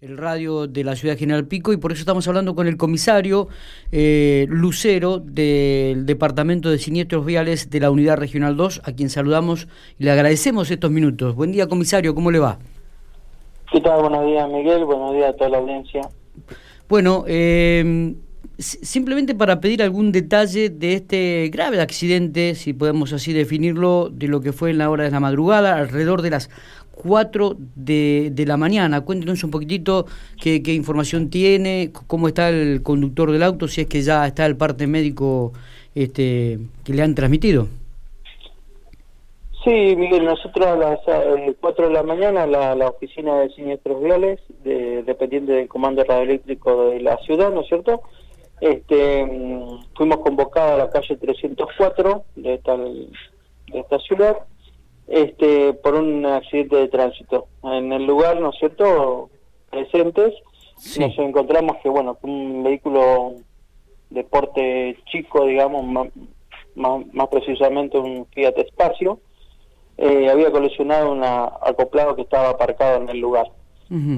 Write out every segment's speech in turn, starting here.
el radio de la ciudad de General Pico y por eso estamos hablando con el comisario eh, Lucero del Departamento de Siniestros Viales de la Unidad Regional 2, a quien saludamos y le agradecemos estos minutos. Buen día, comisario, ¿cómo le va? ¿Qué tal? Buenos días, Miguel. Buenos días a toda la audiencia. Bueno, eh, simplemente para pedir algún detalle de este grave accidente, si podemos así definirlo, de lo que fue en la hora de la madrugada, alrededor de las 4 de, de la mañana. Cuéntenos un poquitito qué, información tiene, cómo está el conductor del auto, si es que ya está el parte médico este, que le han transmitido. Sí, Miguel, nosotros a las 4 de la mañana la, la oficina de siniestros viales, de, dependiente del comando radioeléctrico de la ciudad, ¿no es cierto?, este, mm, fuimos convocados a la calle 304 de esta, de esta ciudad este, por un accidente de tránsito. En el lugar, ¿no es cierto?, presentes, nos encontramos que, bueno, un vehículo de porte chico, digamos, más, más, precisamente un Fiat Espacio, eh, había colisionado un acoplado que estaba aparcado en el lugar.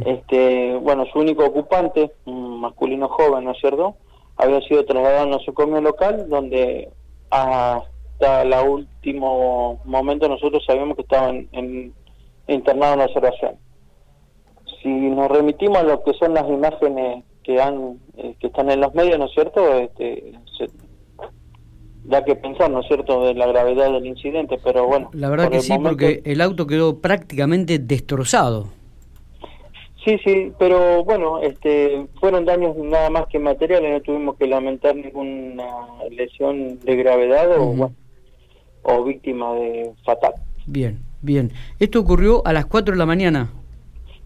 este Bueno, su único ocupante, un masculino joven, ¿no es cierto?, había sido trasladado a un nosocomio local donde hasta el último momento nosotros sabíamos que estaba en, internado en observación. Si nos remitimos a lo que son las imágenes que han eh, que están en los medios, ¿no es cierto? Este, da que pensar, ¿no es cierto?, de la gravedad del incidente, pero bueno. La verdad que sí, porque el auto quedó prácticamente destrozado. Sí, sí, pero bueno, este, fueron daños nada más que materiales, no tuvimos que lamentar ninguna lesión de gravedad o, o víctima de fatal. Bien, bien. ¿Esto ocurrió a las 4 de la mañana?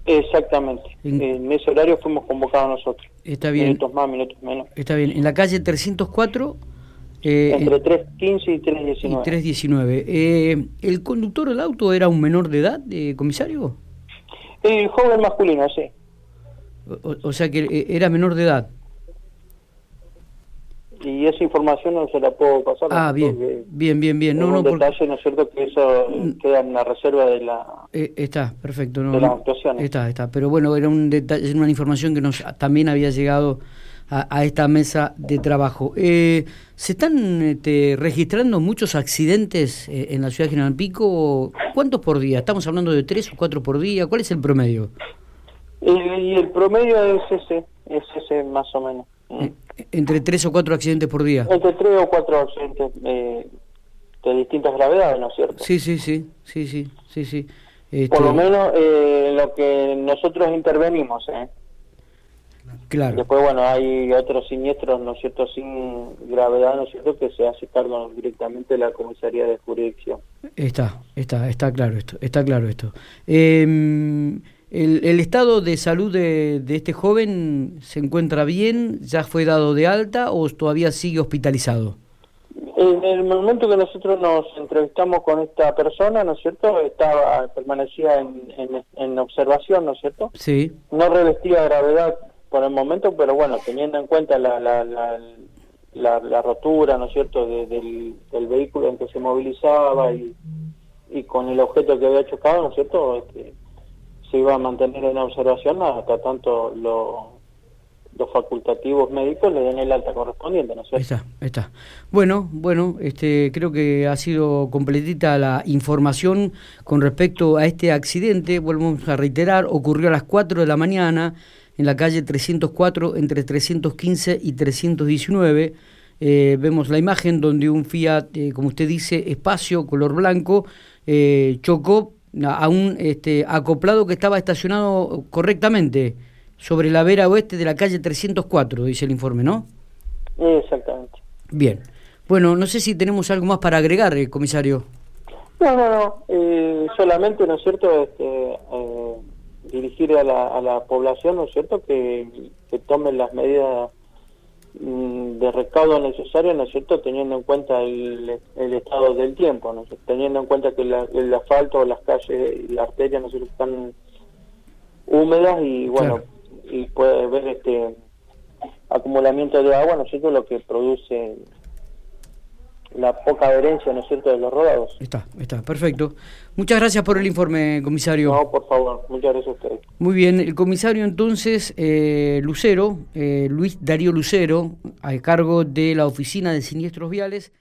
Exactamente. En, ese horario fuimos convocados nosotros. Está bien. Minutos más, minutos menos. Está bien. En la calle 304... Eh, Entre 315 y 319. Y 319. Eh, ¿El conductor del auto era un menor de edad, eh, comisario? El joven masculino, sí. O, sea que eh, era menor de edad. Y esa información no se la puedo pasar. Ah, bien, bien, bien, bien. No, no, detalle, ¿no es cierto? Que eso mm. queda en la reserva de la... Eh, está, perfecto. No, de las actuaciones. Está, está. Pero bueno, era un detalle, una información que nos también había llegado a, esta mesa de trabajo. Eh, ¿Se están este, registrando muchos accidentes eh, en la ciudad de General Pico? ¿Cuántos por día? ¿Estamos hablando de tres o cuatro por día? ¿Cuál es el promedio? y el promedio es ese, es ese más o menos. Eh, ¿Entre tres o cuatro accidentes por día? Entre tres o cuatro accidentes de distintas gravedades, ¿no es cierto? Sí, sí, sí, sí, sí, sí, sí. Por lo este, menos lo que nosotros intervenimos, ¿eh? Claro. Después, bueno, hay otros siniestros, ¿no es cierto?, sin gravedad, ¿no es cierto?, que se hace cargo directamente de la comisaría de jurisdicción. Está, está, está claro esto, está claro esto. Em, el, estado de salud de, de, este joven se encuentra bien? ¿Ya fue dado de alta o todavía sigue hospitalizado? En el momento que nosotros nos entrevistamos con esta persona, ¿no es cierto? Estaba, permanecía en, en, en observación, ¿no es cierto? Sí. No revestía gravedad por el momento, pero bueno, teniendo en cuenta la, la, la, rotura, ¿no es cierto?, del, vehículo en que se movilizaba y, y con el objeto que había chocado, ¿no es cierto?, este, iba a mantener en observación hasta tanto los facultativos médicos le den el alta correspondiente, ¿no es? Está, está. Bueno, bueno, este, creo que ha sido completita la información con respecto a este accidente. Volvemos a reiterar, ocurrió a las 4 de la mañana en la calle 304 entre 315 y 319. Eh, vemos la imagen donde un Fiat, eh, como usted dice, espacio color blanco, eh, chocó a un este, acoplado que estaba estacionado correctamente sobre la vera oeste de la calle 304, dice el informe, ¿no? Exactamente. Bien. Bueno, no sé si tenemos algo más para agregar, comisario. No, no, no. solamente, ¿no es cierto? Este, dirigir a la, a la población, ¿no es cierto?, que, que tomen las medidas de recaudo necesarias, ¿no es cierto?, teniendo en cuenta el, el estado del tiempo, ¿no? teniendo en cuenta que el asfalto, las calles y la arteria, ¿no están húmedas y, bueno, y puede haber este acumulamiento de agua, ¿no es cierto?, lo que produce la poca adherencia, ¿no es cierto?, de los rodados. Está, está, perfecto. Muchas gracias por el informe, comisario. No, por favor, muchas gracias a usted. Muy bien, el comisario entonces, eh, Lucero, eh, Luis Darío Lucero, a cargo de la Oficina de Siniestros Viales.